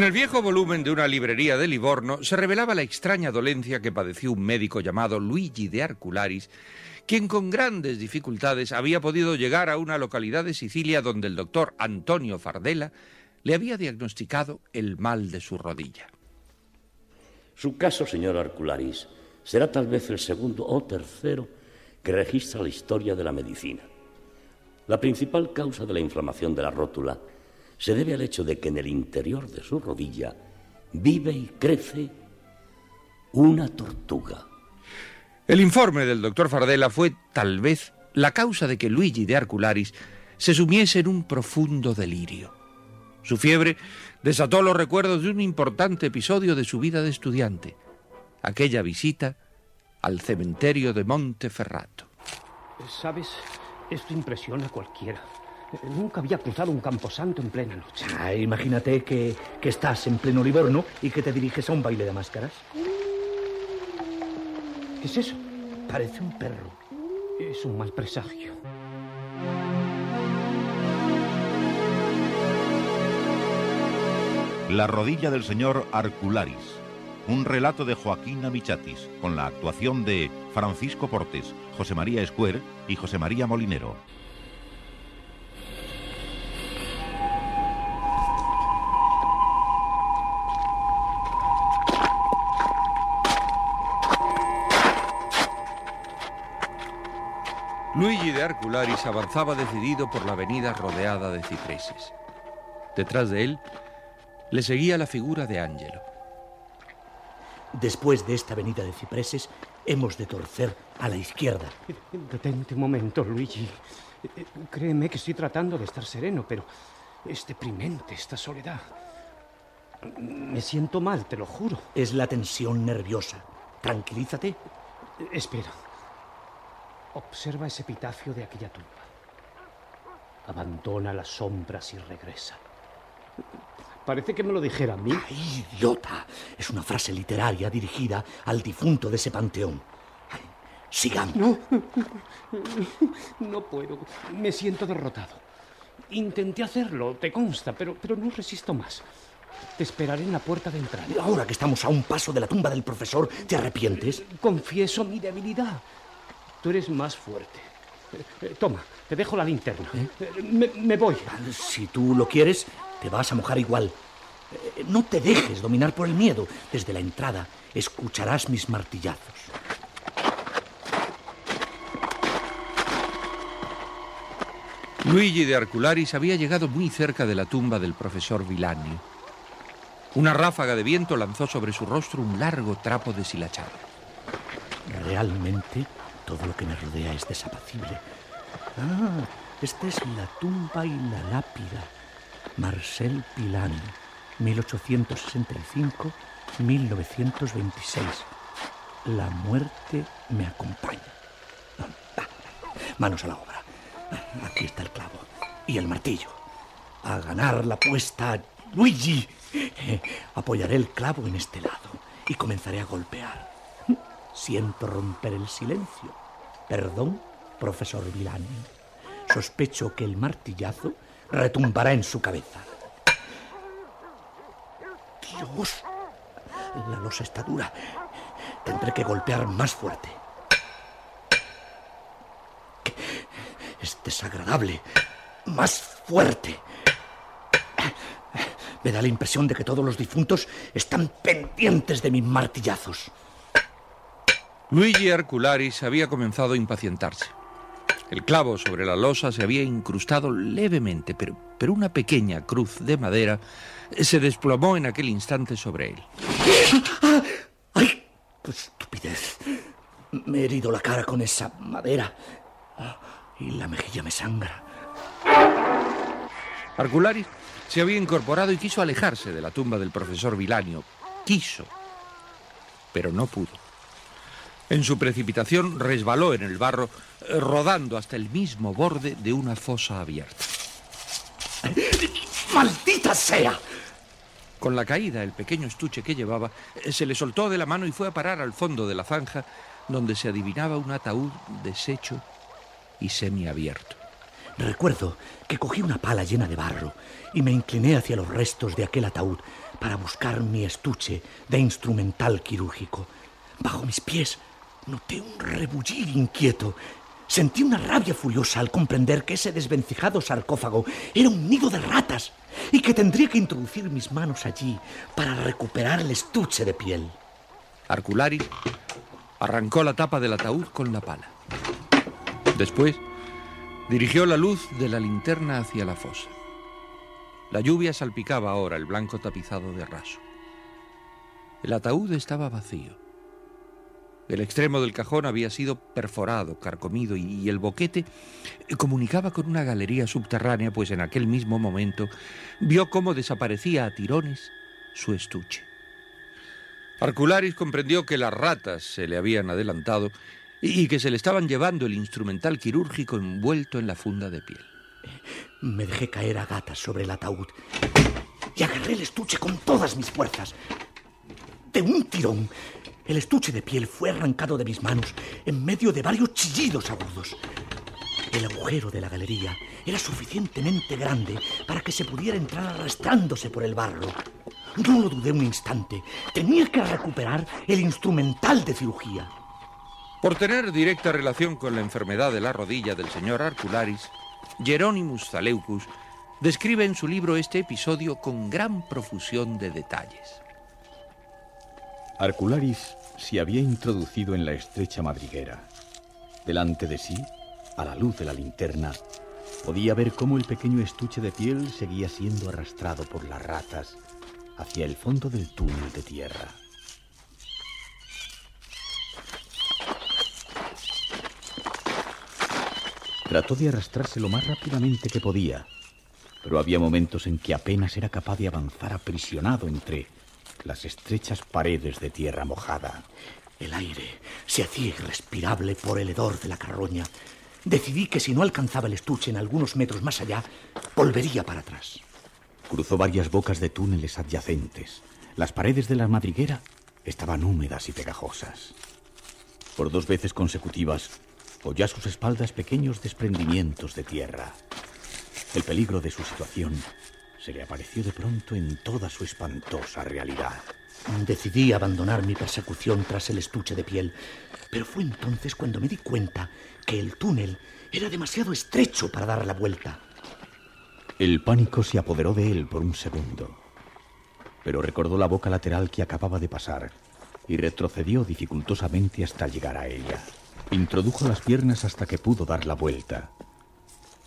En el viejo volumen de una librería de Livorno se revelaba la extraña dolencia que padeció un médico llamado Luigi de Arcularis, quien con grandes dificultades había podido llegar a una localidad de Sicilia donde el doctor Antonio Fardela le había diagnosticado el mal de su rodilla. Su caso, señor Arcularis, será tal vez el segundo o tercero que registra la historia de la medicina. La principal causa de la inflamación de la rótula se debe al hecho de que en el interior de su rodilla vive y crece una tortuga. El informe del doctor Fardela fue tal vez la causa de que Luigi de Arcularis se sumiese en un profundo delirio. Su fiebre desató los recuerdos de un importante episodio de su vida de estudiante, aquella visita al cementerio de Monteferrato. ¿Sabes? Esto impresiona a cualquiera. Nunca había cruzado un camposanto en plena noche. Ah, imagínate que, que estás en pleno Livorno y que te diriges a un baile de máscaras. ¿Qué es eso? Parece un perro. Es un mal presagio. La rodilla del señor Arcularis. Un relato de Joaquín Amichatis, con la actuación de Francisco Portes, José María Escuer y José María Molinero. De Arcularis avanzaba decidido por la avenida rodeada de cipreses. Detrás de él le seguía la figura de Ángelo. Después de esta avenida de cipreses, hemos de torcer a la izquierda. Detente un momento, Luigi. Créeme que estoy tratando de estar sereno, pero es deprimente esta soledad. Me siento mal, te lo juro. Es la tensión nerviosa. Tranquilízate. Espera. Observa ese epitafio de aquella tumba. Abandona las sombras y regresa. Parece que me lo dijera a mí. ¡Ay, idiota! Es una frase literaria dirigida al difunto de ese panteón. Ay, sigamos. No, no puedo. Me siento derrotado. Intenté hacerlo, te consta, pero, pero no resisto más. Te esperaré en la puerta de entrada. Ahora que estamos a un paso de la tumba del profesor, ¿te arrepientes? Confieso mi debilidad. Tú eres más fuerte. Eh, eh, toma, te dejo la linterna. Eh, Me, me voy. Si tú lo quieres, te vas a mojar igual. Eh, No te dejes dominar por el miedo. Desde la entrada escucharás mis martillazos. Luigi de Arcularis había llegado muy cerca de la tumba del profesor Vilanio. Una ráfaga de viento lanzó sobre su rostro un largo trapo deshilachado. Realmente todo lo que me rodea es desapacible. Ah, esta es la tumba y la lápida. Marcel Pilani, 1865-1926. La muerte me acompaña. Ah, Manos a la obra. Aquí está el clavo y el martillo. A ganar la apuesta, Luigi. Eh, Apoyaré el clavo en este lado y comenzaré a golpear. Siento romper el silencio. Perdón, profesor Vilani. Sospecho que el martillazo retumbará en su cabeza. Dios, la losa está dura. Tendré que golpear más fuerte. Es desagradable. Más fuerte. Me da la impresión de que todos los difuntos están pendientes de mis martillazos. Luigi Arcularis había comenzado a impacientarse. El clavo sobre la losa se había incrustado levemente, pero, pero una pequeña cruz de madera se desplomó en aquel instante sobre él. ¡Ay! ¡Qué estupidez! Me he herido la cara con esa madera y la mejilla me sangra. Arcularis se había incorporado y quiso alejarse de la tumba del profesor Vilanio. Quiso, pero no pudo. En su precipitación resbaló en el barro, eh, rodando hasta el mismo borde de una fosa abierta. ¡Maldita sea! Con la caída, el pequeño estuche que llevaba eh, se le soltó de la mano y fue a parar al fondo de la zanja, donde se adivinaba un ataúd deshecho y semiabierto. Recuerdo que cogí una pala llena de barro y me incliné hacia los restos de aquel ataúd para buscar mi estuche de instrumental quirúrgico. Bajo mis pies noté un rebullir inquieto. Sentí una rabia furiosa al comprender que ese desvencijado sarcófago era un nido de ratas y que tendría que introducir mis manos allí para recuperar el estuche de piel. Arcularis arrancó la tapa del ataúd con la pala. Después dirigió la luz de la linterna hacia la fosa. La lluvia salpicaba ahora el blanco tapizado de raso. El ataúd estaba vacío. El extremo del cajón había sido perforado, carcomido, y el boquete comunicaba con una galería subterránea, pues en aquel mismo momento vio cómo desaparecía a tirones su estuche. Arcularis comprendió que las ratas se le habían adelantado y que se le estaban llevando el instrumental quirúrgico envuelto en la funda de piel. Me dejé caer a gatas sobre el ataúd y agarré el estuche con todas mis fuerzas. De un tirón, el estuche de piel fue arrancado de mis manos en medio de varios chillidos agudos. El agujero de la galería era suficientemente grande para que se pudiera entrar arrastrándose por el barro. No lo dudé un instante. Tenía que recuperar el instrumental de cirugía. Por tener directa relación con la enfermedad de la rodilla del señor Arcularis, Jeronimus Zaleucus describe en su libro este episodio con gran profusión de detalles. Arcularis se había introducido en la estrecha madriguera. Delante de sí, a la luz de la linterna, podía ver cómo el pequeño estuche de piel seguía siendo arrastrado por las ratas hacia el fondo del túnel de tierra. Trató de arrastrarse lo más rápidamente que podía, pero había momentos en que apenas era capaz de avanzar aprisionado entre las estrechas paredes de tierra mojada. El aire se hacía irrespirable por el hedor de la carroña. Decidí que si no alcanzaba el estuche en algunos metros más allá, volvería para atrás. Cruzó varias bocas de túneles adyacentes. Las paredes de la madriguera estaban húmedas y pegajosas. Por dos veces consecutivas oyó a sus espaldas pequeños desprendimientos de tierra. El peligro de su situación se le apareció de pronto en toda su espantosa realidad. Decidí abandonar mi persecución tras el estuche de piel, pero fue entonces cuando me di cuenta que el túnel era demasiado estrecho para dar la vuelta. El pánico se apoderó de él por un segundo, pero recordó la boca lateral que acababa de pasar y retrocedió dificultosamente hasta llegar a ella. Introdujo las piernas hasta que pudo dar la vuelta.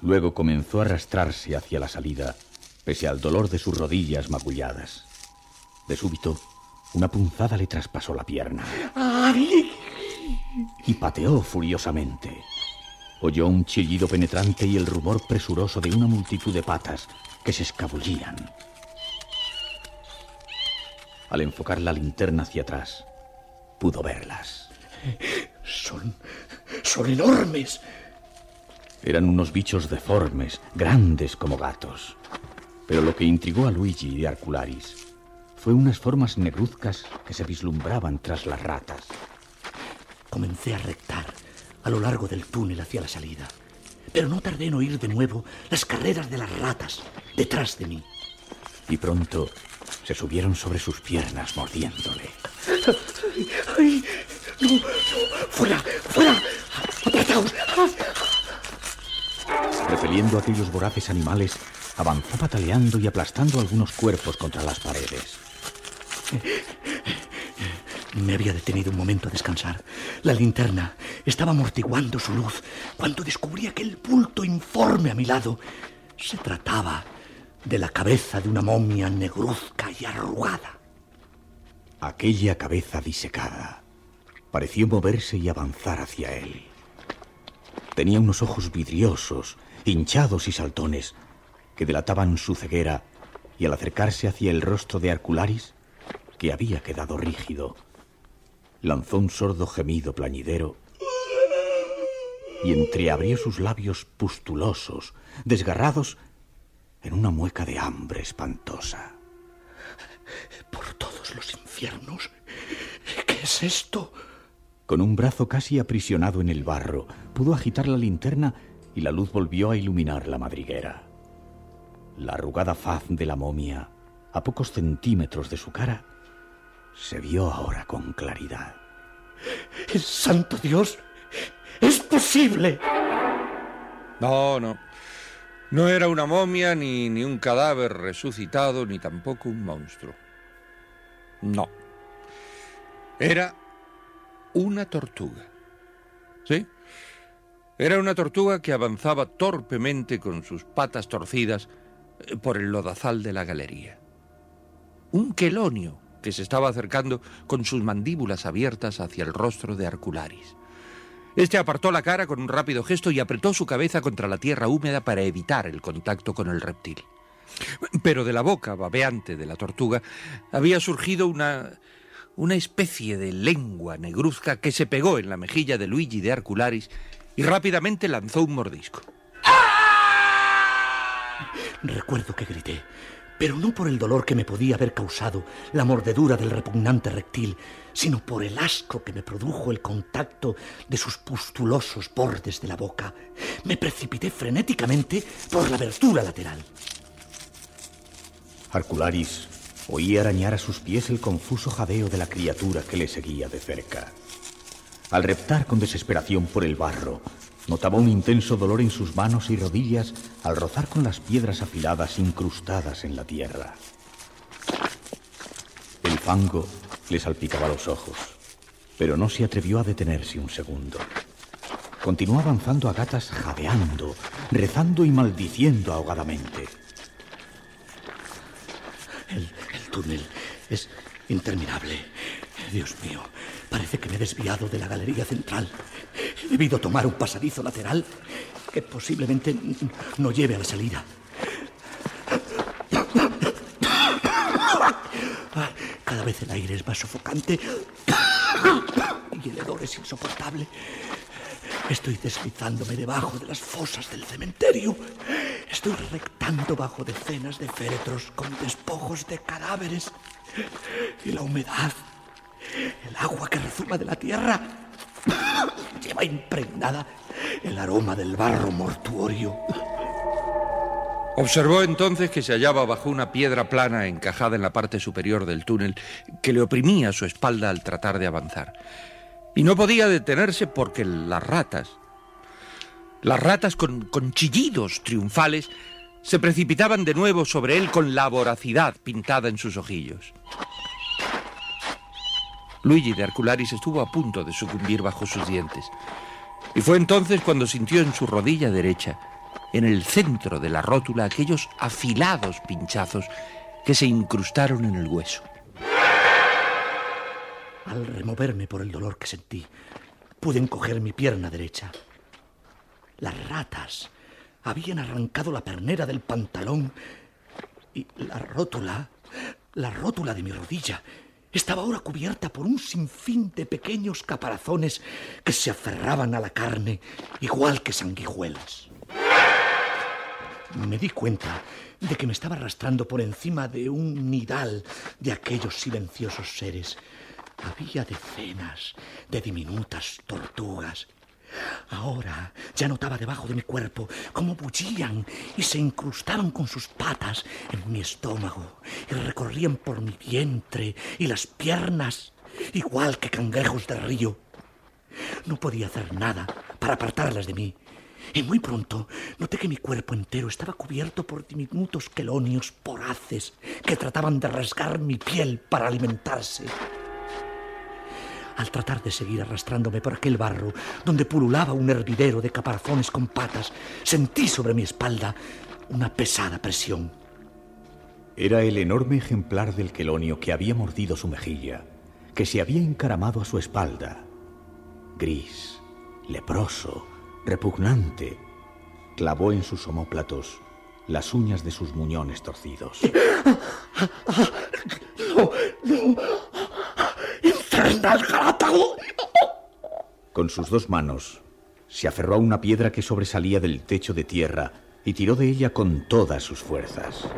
Luego comenzó a arrastrarse hacia la salida, pese al dolor de sus rodillas magulladas. De súbito, una punzada le traspasó la pierna. Y pateó furiosamente. Oyó un chillido penetrante y el rumor presuroso de una multitud de patas que se escabullían. Al enfocar la linterna hacia atrás, pudo verlas. Son. son enormes. Eran unos bichos deformes, grandes como gatos. Pero lo que intrigó a Luigi de Arcularis fue unas formas negruzcas que se vislumbraban tras las ratas. Comencé a rectar a lo largo del túnel hacia la salida. Pero no tardé en oír de nuevo las carreras de las ratas detrás de mí. Y pronto se subieron sobre sus piernas mordiéndole. ¡Ay! ¡No! no. ¡Fuera! ¡Fuera! ¡Apretaos! Repeliendo a aquellos voraces animales, avanzó pataleando y aplastando algunos cuerpos contra las paredes. Me había detenido un momento a descansar. La linterna estaba amortiguando su luz cuando descubrí aquel bulto informe a mi lado. Se trataba de la cabeza de una momia negruzca y arrugada. Aquella cabeza disecada pareció moverse y avanzar hacia él. Tenía unos ojos vidriosos, hinchados y saltones, que delataban su ceguera, y al acercarse hacia el rostro de Arcularis, que había quedado rígido, lanzó un sordo gemido plañidero y entreabrió sus labios pustulosos, desgarrados en una mueca de hambre espantosa. Por todos los infiernos, ¿qué es esto? Con un brazo casi aprisionado en el barro, pudo agitar la linterna y la luz volvió a iluminar la madriguera. La arrugada faz de la momia, a pocos centímetros de su cara, se vio ahora con claridad. ¡El santo Dios! ¡Es posible! No, no. No era una momia, ni, ni un cadáver resucitado, ni tampoco un monstruo. No. Era una tortuga. ¿Sí? Era una tortuga que avanzaba torpemente con sus patas torcidas por el lodazal de la galería. Un quelonio que se estaba acercando con sus mandíbulas abiertas hacia el rostro de Arcularis. Este apartó la cara con un rápido gesto y apretó su cabeza contra la tierra húmeda para evitar el contacto con el reptil. Pero de la boca babeante de la tortuga había surgido una una especie de lengua negruzca que se pegó en la mejilla de Luigi de Arcularis y rápidamente lanzó un mordisco. Recuerdo que grité, pero no por el dolor que me podía haber causado la mordedura del repugnante reptil, sino por el asco que me produjo el contacto de sus pustulosos bordes de la boca. Me precipité frenéticamente por la abertura lateral. Arcularis Oí arañar a sus pies el confuso jadeo de la criatura que le seguía de cerca. Al reptar con desesperación por el barro, notaba un intenso dolor en sus manos y rodillas al rozar con las piedras afiladas incrustadas en la tierra. El fango le salpicaba los ojos, pero no se atrevió a detenerse un segundo. Continuó avanzando a gatas jadeando, rezando y maldiciendo ahogadamente. El, túnel es interminable. Dios mío, parece que me he desviado de la galería central. He debido tomar un pasadizo lateral que posiblemente no lleve a la salida. Cada vez el aire es más sofocante y el hedor es insoportable. Estoy deslizándome debajo de las fosas del cementerio. Estoy rectando bajo decenas de féretros con despojos de cadáveres. Y la humedad, el agua que rezuma de la tierra, lleva impregnada el aroma del barro mortuorio. Observó entonces que se hallaba bajo una piedra plana encajada en la parte superior del túnel que le oprimía su espalda al tratar de avanzar. Y no podía detenerse porque las ratas, las ratas con, chillidos triunfales se precipitaban de nuevo sobre él con la voracidad pintada en sus ojillos. Luigi de Arcularis estuvo a punto de sucumbir bajo sus dientes. Y fue entonces cuando sintió en su rodilla derecha, en el centro de la rótula, aquellos afilados pinchazos que se incrustaron en el hueso. Al removerme por el dolor que sentí, pude encoger mi pierna derecha. Las ratas habían arrancado la pernera del pantalón y la rótula, la rótula de mi rodilla, estaba ahora cubierta por un sinfín de pequeños caparazones que se aferraban a la carne igual que sanguijuelas. Me di cuenta de que me estaba arrastrando por encima de un nidal de aquellos silenciosos seres. Había decenas de diminutas tortugas Ahora ya notaba debajo de mi cuerpo cómo bullían y se incrustaban con sus patas en mi estómago y recorrían por mi vientre y las piernas, igual que cangrejos del río. No podía hacer nada para apartarlas de mí. Y muy pronto noté que mi cuerpo entero estaba cubierto por diminutos quelonios poraces que trataban de rasgar mi piel para alimentarse. Al tratar de seguir arrastrándome por aquel barro, donde pululaba un hervidero de caparazones con patas, sentí sobre mi espalda una pesada presión. Era el enorme ejemplar del quelonio que había mordido su mejilla, que se había encaramado a su espalda. Gris, leproso, repugnante, clavó en sus omóplatos las uñas de sus muñones torcidos. ¡No! ¡No! Con sus dos manos se aferró a una piedra que sobresalía del techo de tierra y tiró de ella con todas sus fuerzas.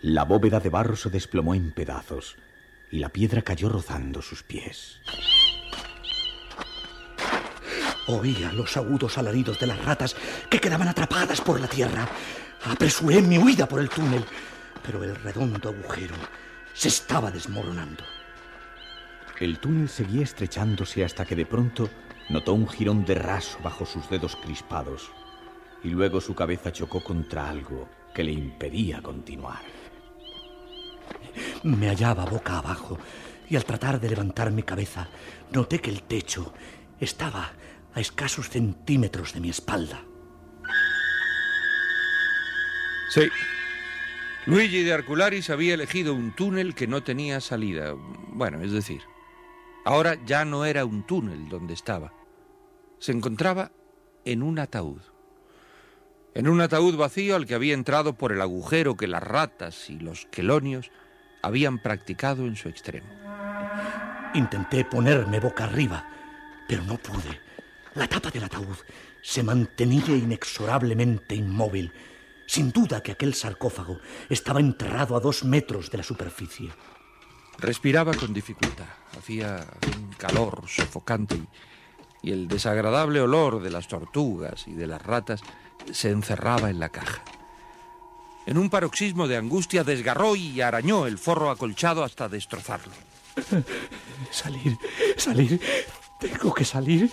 La bóveda de barro se desplomó en pedazos y la piedra cayó rozando sus pies. Oía los agudos alaridos de las ratas que quedaban atrapadas por la tierra. Apresuré mi huida por el túnel, pero el redondo agujero se estaba desmoronando. El túnel seguía estrechándose hasta que de pronto notó un jirón de raso bajo sus dedos crispados y luego su cabeza chocó contra algo que le impedía continuar. Me hallaba boca abajo y al tratar de levantar mi cabeza noté que el techo estaba a escasos centímetros de mi espalda. Sí. Luigi de Arcularis había elegido un túnel que no tenía salida. Bueno, es decir, ahora ya no era un túnel donde estaba. Se encontraba en un ataúd. En un ataúd vacío al que había entrado por el agujero que las ratas y los quelonios habían practicado en su extremo. Intenté ponerme boca arriba, pero no pude. La tapa del ataúd se mantenía inexorablemente inmóvil. Sin duda que aquel sarcófago estaba enterrado a dos metros de la superficie. Respiraba con dificultad. Hacía un calor sofocante y, y el desagradable olor de las tortugas y de las ratas se encerraba en la caja. En un paroxismo de angustia desgarró y arañó el forro acolchado hasta destrozarlo. Salir, salir. Tengo que salir.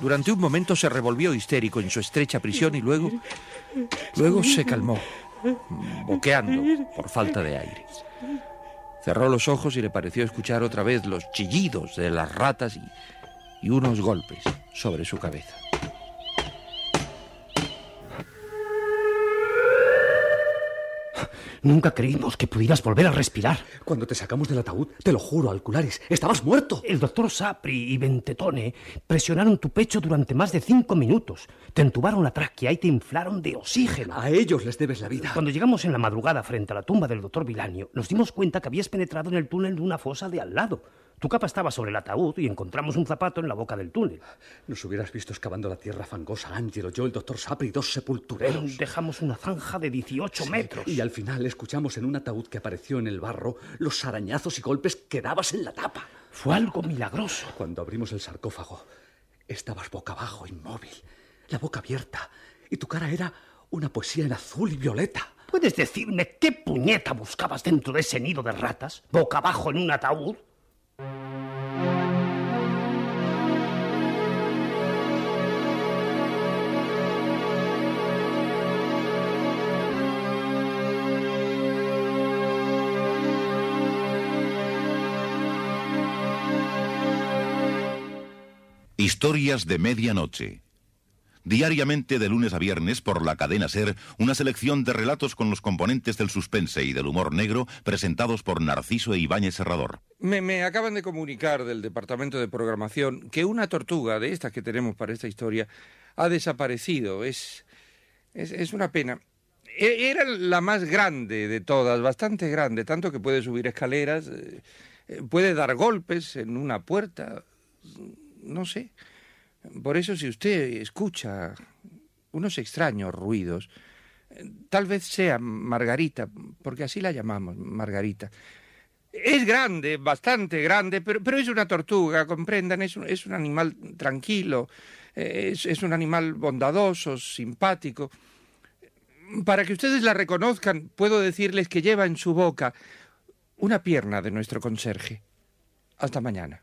Durante un momento se revolvió histérico en su estrecha prisión y luego, luego se calmó, boqueando por falta de aire. Cerró los ojos y le pareció escuchar otra vez los chillidos de las ratas y, y unos golpes sobre su cabeza. Nunca creímos que pudieras volver a respirar. Cuando te sacamos del ataúd, te lo juro, Alcularis, estabas muerto. El doctor Sapri y Ventetone presionaron tu pecho durante más de cinco minutos. Te entubaron la tráquea y te inflaron de oxígeno. A ellos les debes la vida. Cuando llegamos en la madrugada frente a la tumba del doctor Vilanio, nos dimos cuenta que habías penetrado en el túnel de una fosa de al lado. Tu capa estaba sobre el ataúd y encontramos un zapato en la boca del túnel. Nos hubieras visto excavando la tierra fangosa, Ángelo, yo, el doctor Sapri y dos sepultureros. Dejamos una zanja de 18 Sí, metros. Y al final escuchamos en un ataúd que apareció en el barro los arañazos y golpes que dabas en la tapa. Fue algo milagroso. Cuando abrimos el sarcófago, estabas boca abajo, inmóvil, la boca abierta, y tu cara era una poesía en azul y violeta. ¿Puedes decirme qué puñeta buscabas dentro de ese nido de ratas? ¿Boca abajo en un ataúd? Historias de medianoche. Diariamente de lunes a viernes por la cadena Ser, una selección de relatos con los componentes del suspense y del humor negro presentados por Narciso e Ibáñez Serrador. Me, me acaban de comunicar del departamento de programación que una tortuga de estas que tenemos para esta historia ha desaparecido. Es, es, una pena. E- Era la más grande de todas, bastante grande, tanto que puede subir escaleras, eh, eh, puede dar golpes en una puerta, no sé. Por eso si usted escucha unos extraños ruidos, tal vez sea Margarita, porque así la llamamos, Margarita. Es grande, bastante grande, pero, es una tortuga, comprendan, es un, animal tranquilo, es un animal bondadoso, simpático. Para que ustedes la reconozcan, puedo decirles que lleva en su boca una pierna de nuestro conserje. Hasta mañana.